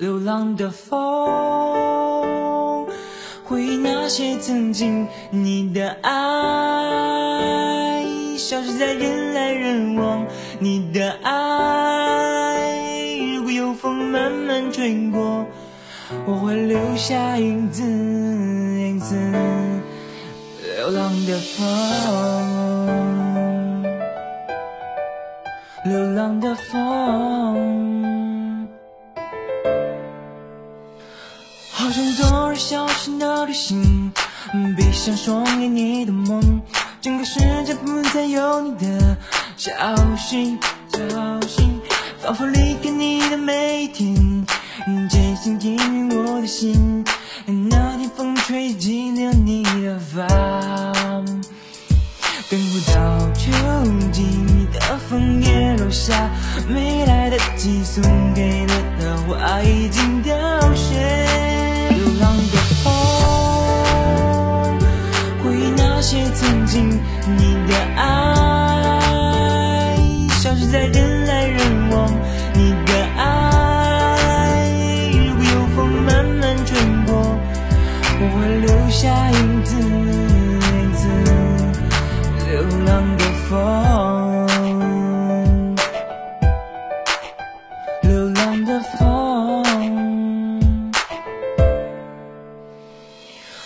流浪的风，回忆那些曾经，你的爱消失在人来人往，你的爱如果有风慢慢吹过，我会留下影子，影子，流浪的风，流浪的风。好像昨日消失的旅行，闭上双眼，你的梦，整个世界不再有你的消息，消息，仿佛离开你的每一天，渐行渐远我的心。那天风吹起了你的发，等不到秋季，你的枫叶落下，没来得及送给你的花已经你的爱消失在人来人往，你的爱如果有风慢慢吹过，我会留下影子，影子，流浪的风，流浪的风。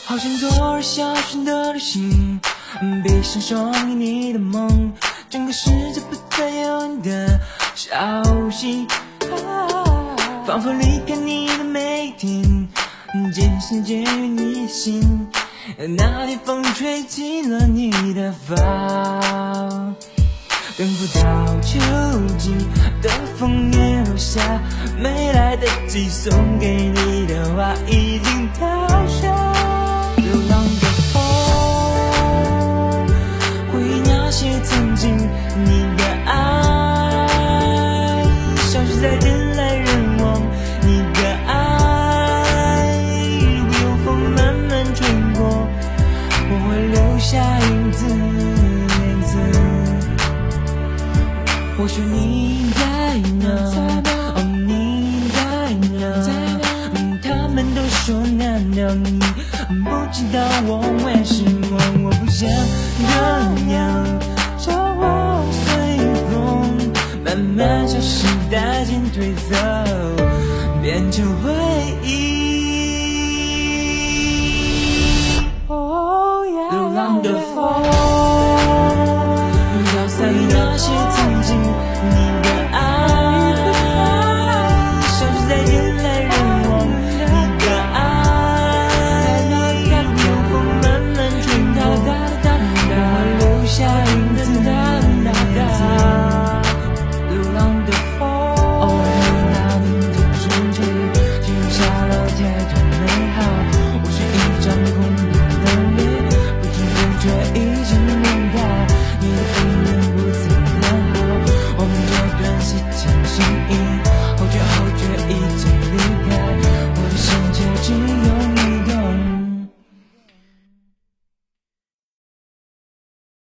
好像昨日消失的旅行，闭上双眼，你的梦，整个世界不再有你的消息，仿佛离开你的每一天，渐行渐远你的心。那天风吹起了你的发，等不到秋季的枫叶落下，没来得及送给你的花已经凋许你在哪？哦，你在哪？嗯，他们都说难道你不知道我为什么我不想这样？叫我随风慢慢消失，带进褪色，变成回忆。流浪的